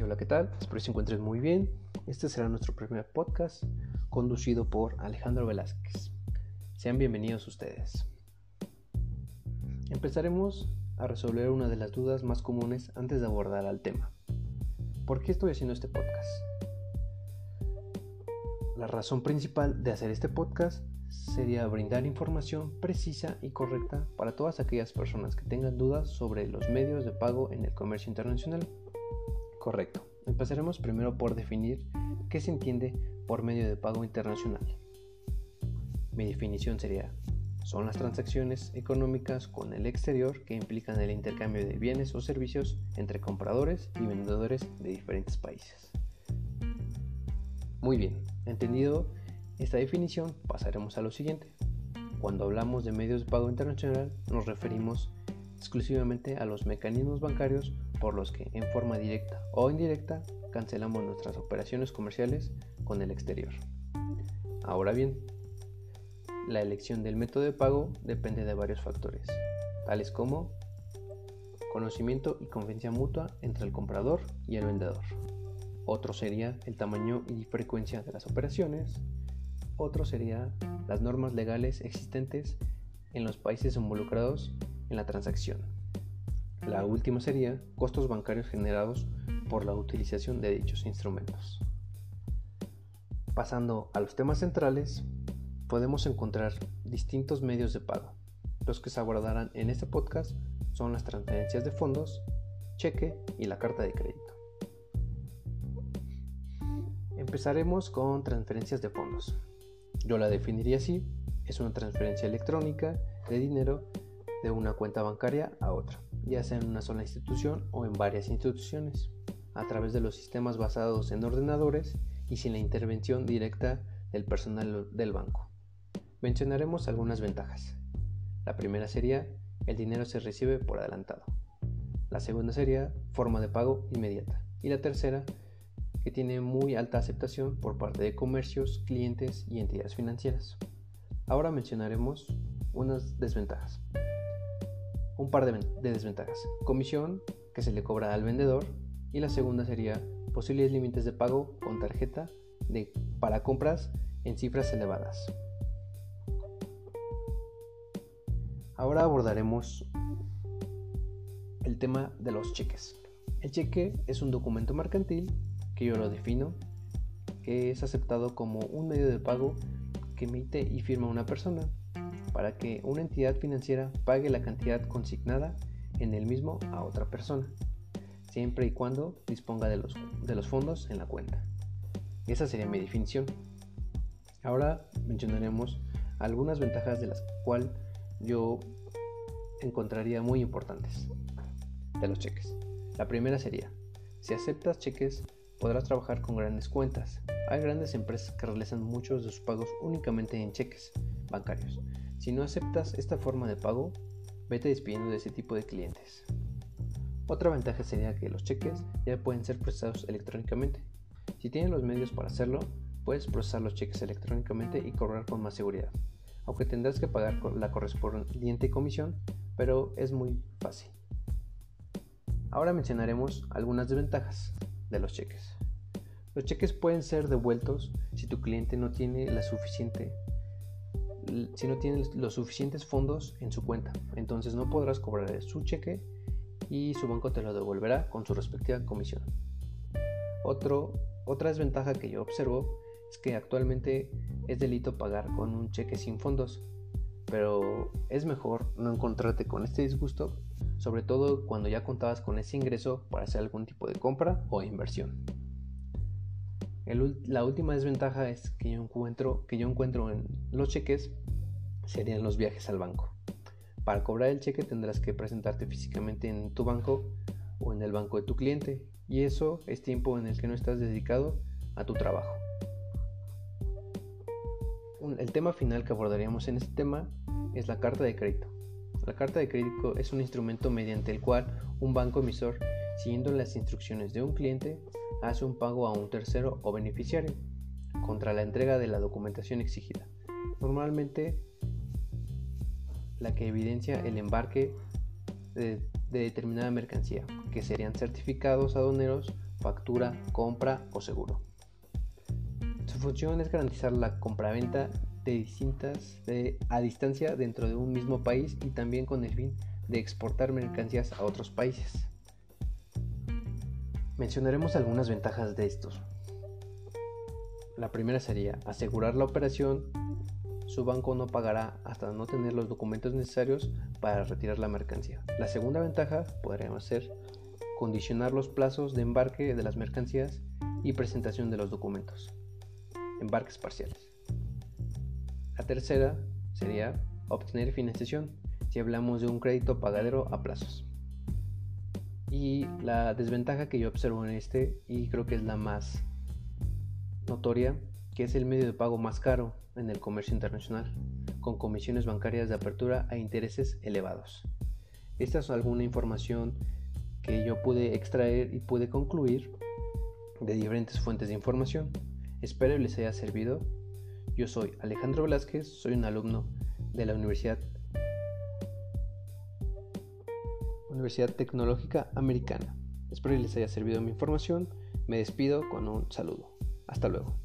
Hola, ¿qué tal? Espero que se encuentren muy bien. Este será nuestro primer podcast conducido por Alejandro Velázquez. Sean bienvenidos ustedes. Empezaremos a resolver una de las dudas más comunes antes de abordar al tema. ¿Por qué estoy haciendo este podcast? La razón principal de hacer este podcast sería brindar información precisa y correcta para todas aquellas personas que tengan dudas sobre los medios de pago en el comercio internacional. Correcto. Empezaremos primero por definir qué se entiende por medio de pago internacional. Mi definición sería, son las transacciones económicas con el exterior que implican el intercambio de bienes o servicios entre compradores y vendedores de diferentes países. Muy bien, entendido esta definición, pasaremos a lo siguiente. Cuando hablamos de medios de pago internacional, nos referimos exclusivamente a los mecanismos bancarios por los que, en forma directa o indirecta, cancelamos nuestras operaciones comerciales con el exterior. Ahora bien, la elección del método de pago depende de varios factores, tales como conocimiento y confianza mutua entre el comprador y el vendedor. Otro sería el tamaño y frecuencia de las operaciones, otro sería las normas legales existentes en los países involucrados en la transacción. La última sería costos bancarios generados por la utilización de dichos instrumentos. Pasando a los temas centrales, podemos encontrar distintos medios de pago. Los que se abordarán en este podcast son las transferencias de fondos, cheque y la carta de crédito. Empezaremos con transferencias de fondos. Yo la definiría así, es una transferencia electrónica de dinero de una cuenta bancaria a otra, ya sea en una sola institución o en varias instituciones, a través de los sistemas basados en ordenadores y sin la intervención directa del personal del banco. Mencionaremos algunas ventajas. La primera sería el dinero se recibe por adelantado. La segunda sería forma de pago inmediata. Y la tercera que tiene muy alta aceptación por parte de comercios, clientes y entidades financieras. Ahora mencionaremos unas desventajas. Un par de, desventajas. Comisión que se le cobra al vendedor y la segunda sería posibles límites de pago con tarjeta de, para compras en cifras elevadas. Ahora abordaremos el tema de los cheques. El cheque es un documento mercantil yo lo defino, que es aceptado como un medio de pago que emite y firma una persona para que una entidad financiera pague la cantidad consignada en el mismo a otra persona, siempre y cuando disponga de los, de los fondos en la cuenta. Esa sería mi definición. Ahora mencionaremos algunas ventajas de las cuales yo encontraría muy importantes de los cheques. La primera sería, si aceptas cheques podrás trabajar con grandes cuentas. Hay grandes empresas que realizan muchos de sus pagos únicamente en cheques bancarios. Si no aceptas esta forma de pago, vete despidiendo de ese tipo de clientes. Otra ventaja sería que los cheques ya pueden ser procesados electrónicamente. Si tienes los medios para hacerlo, puedes procesar los cheques electrónicamente y cobrar con más seguridad, aunque tendrás que pagar la correspondiente comisión, pero es muy fácil. Ahora mencionaremos algunas desventajas de los cheques. Los cheques pueden ser devueltos si tu cliente no tiene la suficiente si no tiene los suficientes fondos en su cuenta. Entonces no podrás cobrar su cheque y su banco te lo devolverá con su respectiva comisión. Otra desventaja que yo observo es que actualmente es delito pagar con un cheque sin fondos, pero es mejor no encontrarte con este disgusto sobre todo cuando ya contabas con ese ingreso para hacer algún tipo de compra o inversión. La última desventaja es que yo, encuentro, que yo encuentro en los cheques serían los viajes al banco. Para cobrar el cheque tendrás que presentarte físicamente en tu banco o en el banco de tu cliente y eso es tiempo en el que no estás dedicado a tu trabajo. El tema final que abordaríamos en este tema es la carta de crédito. La carta de crédito es un instrumento mediante el cual un banco emisor, siguiendo las instrucciones de un cliente, hace un pago a un tercero o beneficiario contra la entrega de la documentación exigida. Normalmente la que evidencia el embarque de, determinada mercancía, que serían certificados aduaneros factura, compra o seguro. Su función es garantizar la compraventa de distintas a distancia dentro de un mismo país y también con el fin de exportar mercancías a otros países. Mencionaremos algunas ventajas de estos. La primera sería asegurar la operación. Su banco no pagará hasta no tener los documentos necesarios para retirar la mercancía. La segunda ventaja podríamos ser condicionar los plazos de embarque de las mercancías y presentación de los documentos. Embarques parciales. La tercera sería obtener financiación si hablamos de un crédito pagadero a plazos. Y la desventaja que yo observo en este, y creo que es la más notoria, que es el medio de pago más caro en el comercio internacional, con comisiones bancarias de apertura a intereses elevados. Esta es alguna información que yo pude extraer y pude concluir de diferentes fuentes de información. Espero les haya servido. Yo soy Alejandro Velázquez, soy un alumno de la Universidad Universidad Tecnológica Americana. Espero que les haya servido mi información. Me despido con un saludo. Hasta luego.